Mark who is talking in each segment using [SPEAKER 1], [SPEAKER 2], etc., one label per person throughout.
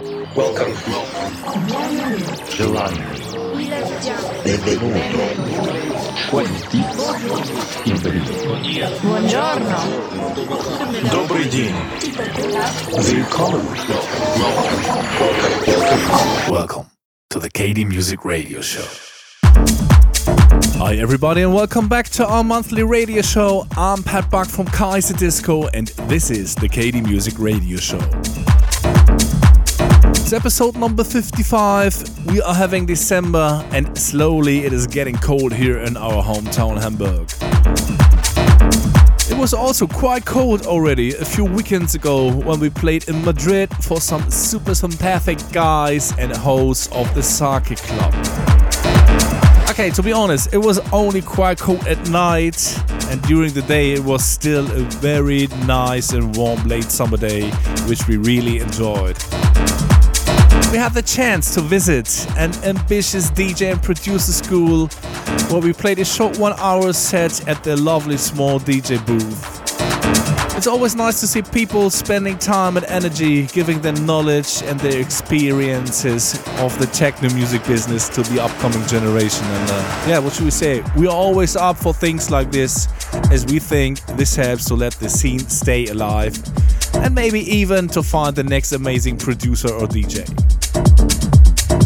[SPEAKER 1] Welcome.
[SPEAKER 2] Giovanni. Benvenuto. Quanti.
[SPEAKER 3] Buongiorno.
[SPEAKER 4] Добрый день.
[SPEAKER 2] Welcome.
[SPEAKER 5] Welcome to the KD Music Radio Show. Hi, everybody, and welcome back to our monthly radio show. I'm Pat Buck from Kaiserdisco, and this is the KD Music Radio Show. It's episode number 55. We are having December, and slowly it is getting cold here in our hometown, Hamburg. It was also quite cold already a few weekends ago when we played in Madrid for some super sympathetic guys and hosts of the Sake Club. Okay, to be honest, it was only quite cold at night, and during the day it was still a very nice and warm late summer day, which we really enjoyed. We had the chance to visit an ambitious DJ and producer school where we played a short one hour set at the lovely small DJ booth. It's always nice to see people spending time and energy giving their knowledge and their experiences of the techno music business to the upcoming generation. And uh, yeah, what should we say? We are always up for things like this as we think this helps to let the scene stay alive and maybe even to find the next amazing producer or DJ.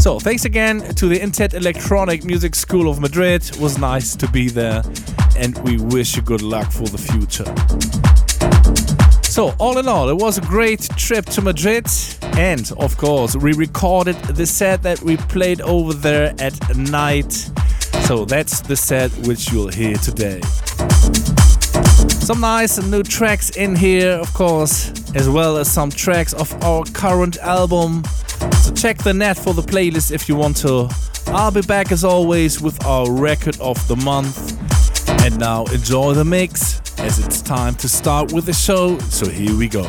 [SPEAKER 5] So, thanks again to the Intet Electronic Music School of Madrid. It was nice to be there, and we wish you good luck for the future. So, all in all, it was a great trip to Madrid, and of course, we recorded the set that we played over there at night. So, that's the set which you'll hear today. Some nice new tracks in here, of course, as well as some tracks of our current album. So check the net for the playlist if you want to. I'll be back as always with our record of the month. And now enjoy the mix as it's time to start with the show. So here we go.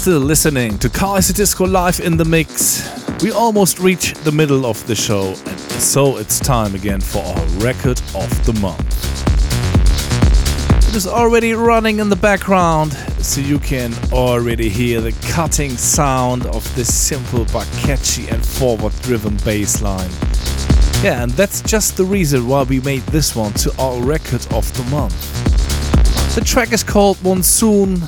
[SPEAKER 5] Still listening to Kaiserdisco Live in the Mix. We almost reached the middle of the show, and so it's time again for our record of the month. It is already running in the background, so you can already hear the cutting sound of this simple but catchy and forward driven bass line. Yeah, and that's just the reason why we made this one to our record of the month. The track is called Monsoon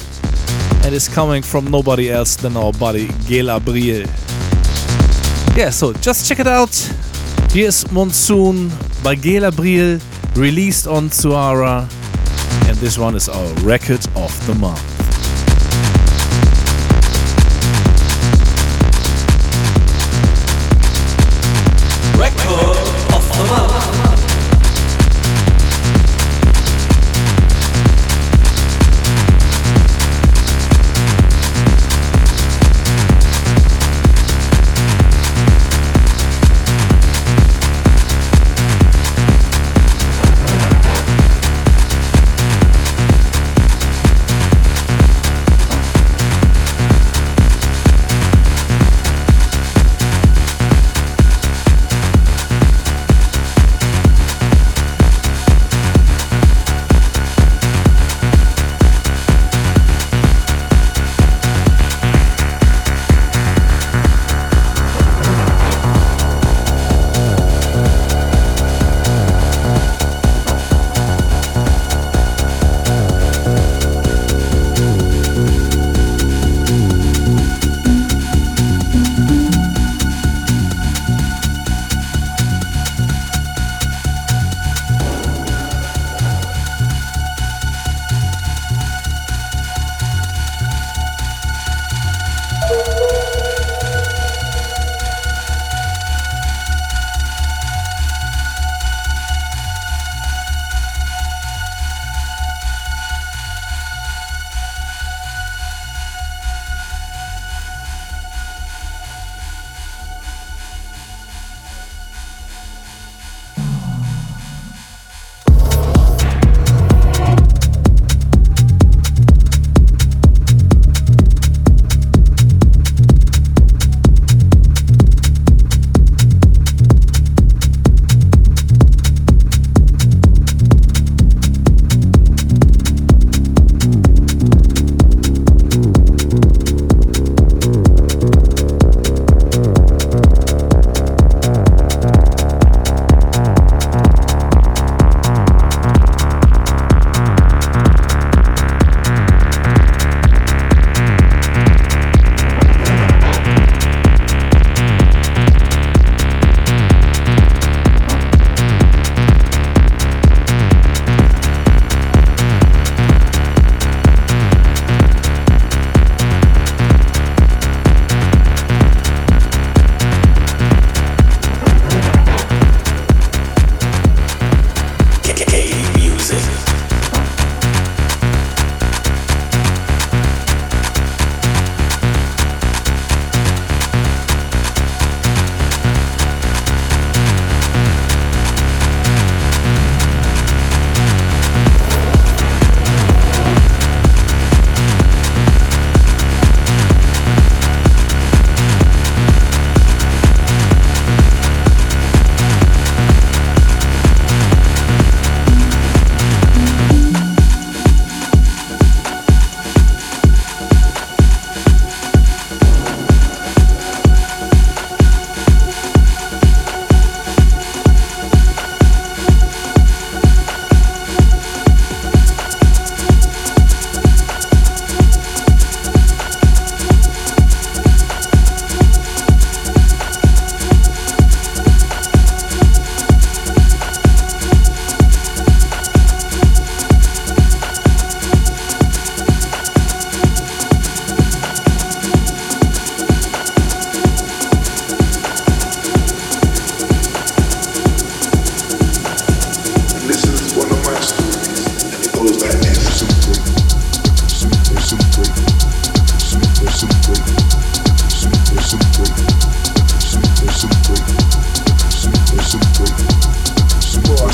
[SPEAKER 5] and is coming from nobody else than our buddy Gel Abril. Yeah, so just check it out. Here's Monsoon by Gel Abril, released on Suara, and this one is our record of the month.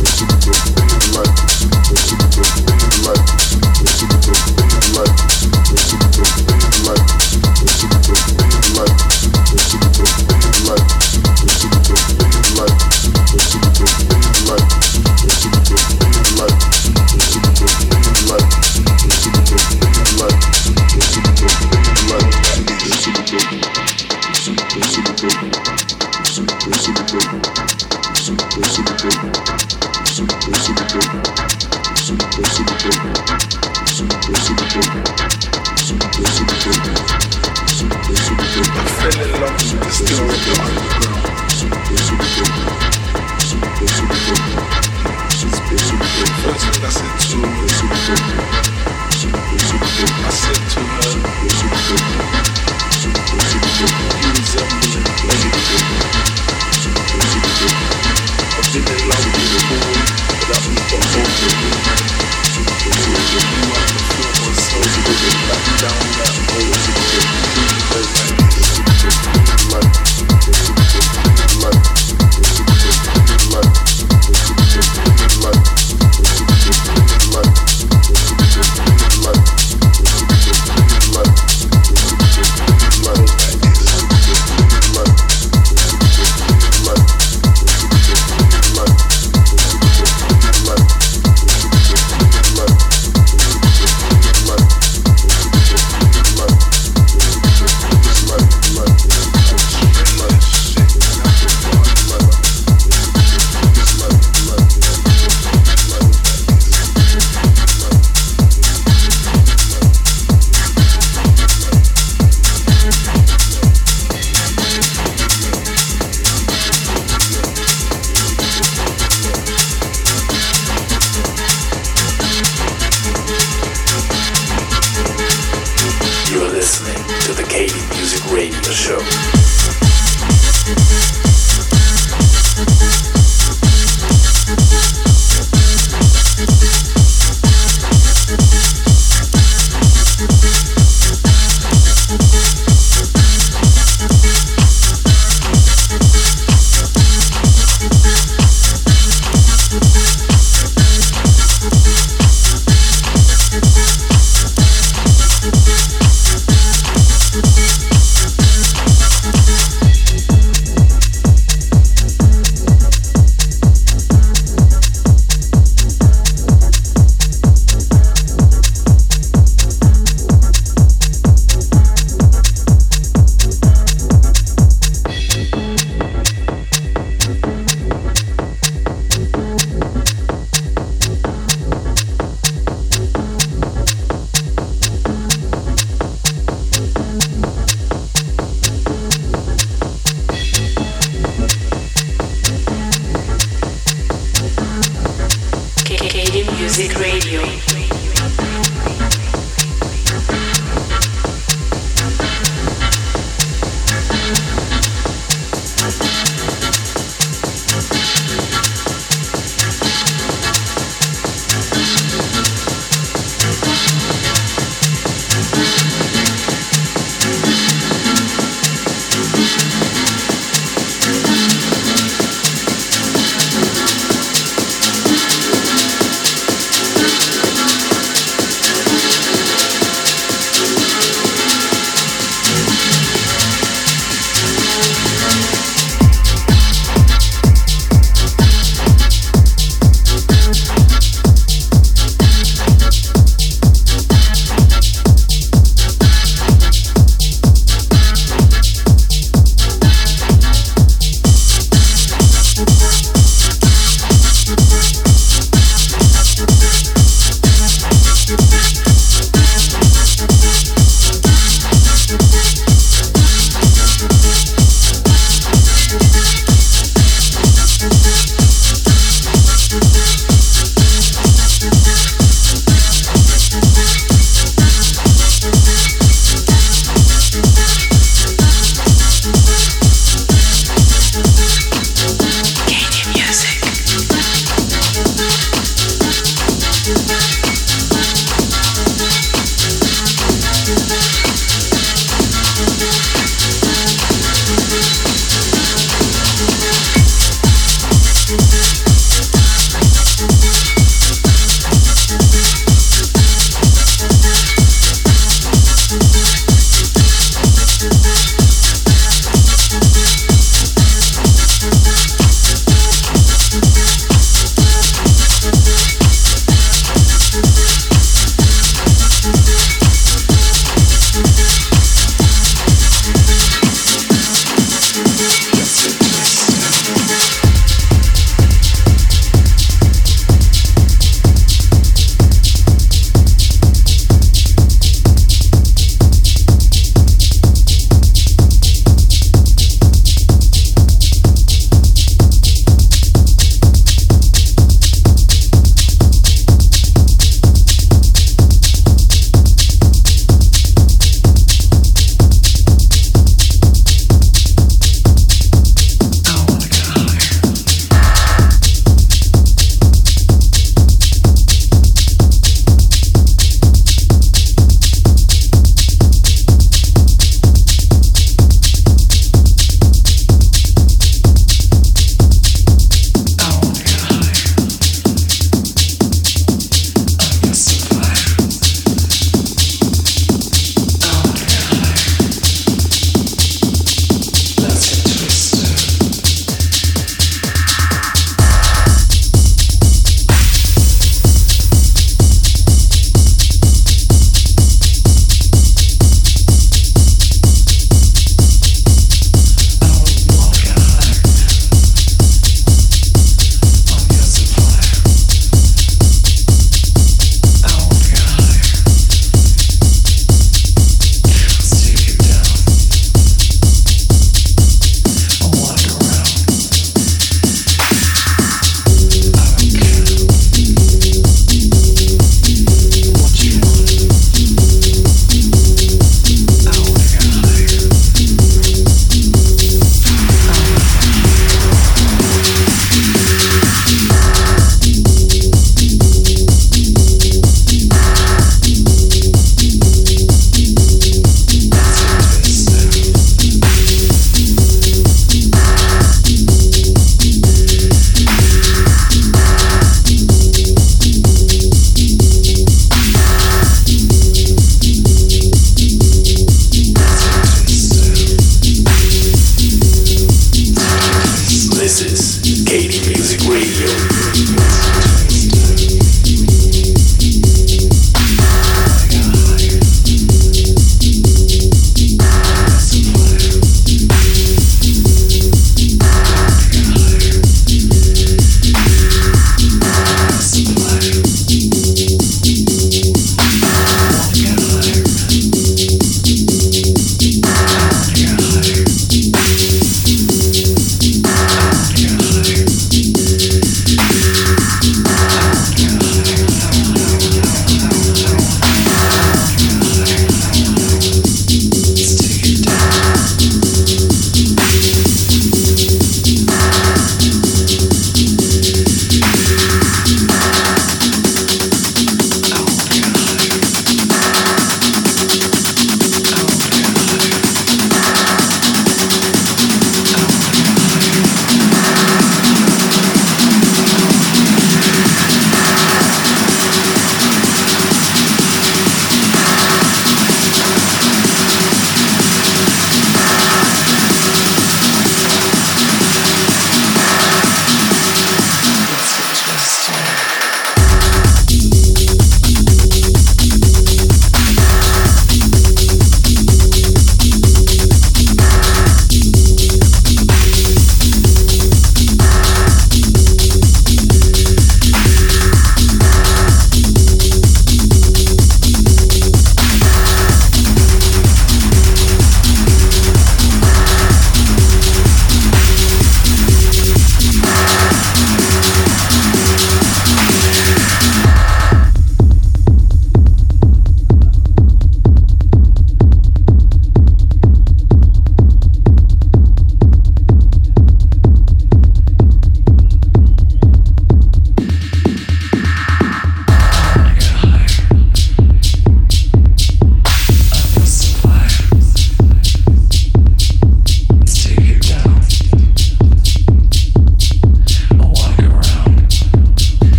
[SPEAKER 1] Listen to
[SPEAKER 5] me.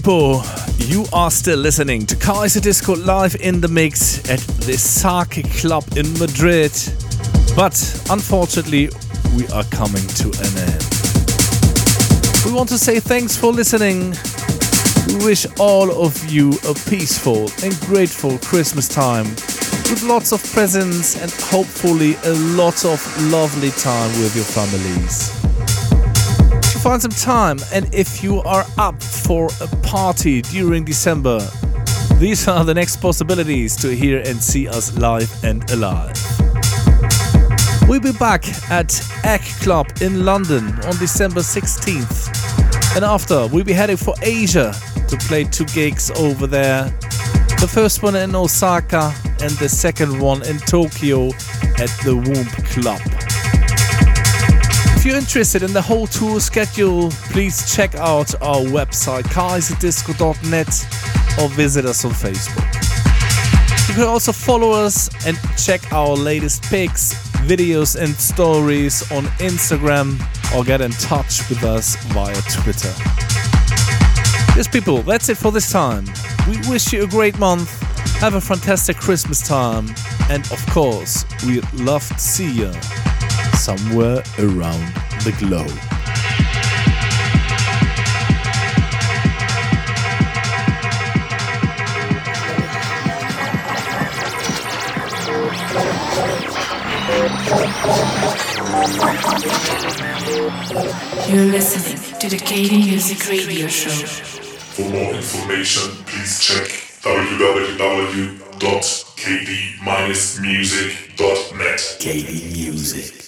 [SPEAKER 5] People, you are still listening to Kaiserdisco live in the mix at the Sake Club in Madrid. But unfortunately, we are coming to an end. We want to say thanks for listening. We wish all of you a peaceful and grateful Christmas time with lots of presents and hopefully a lot of lovely time with your families find some time and if you are up for a party during December, these are the next possibilities to hear and see us live and alive. We'll be back at Egg Club in London on December 16th. And after, we'll be heading for Asia to play two gigs over there. The first one in Osaka and the second one in Tokyo at the Womb Club. If you're interested in the whole tour schedule, please check out our website kaiserdisco.net or visit us on Facebook. You can also follow us and check our latest pics, videos, and stories on Instagram or get in touch with us via Twitter. Yes, people, that's it for this time. We wish you a great month, have a fantastic Christmas time, and of course, we'd love to see you somewhere around the globe.
[SPEAKER 1] You're listening to the KD Music Radio Show.
[SPEAKER 3] For more information, please check www.kd-music.net.
[SPEAKER 2] KD Music.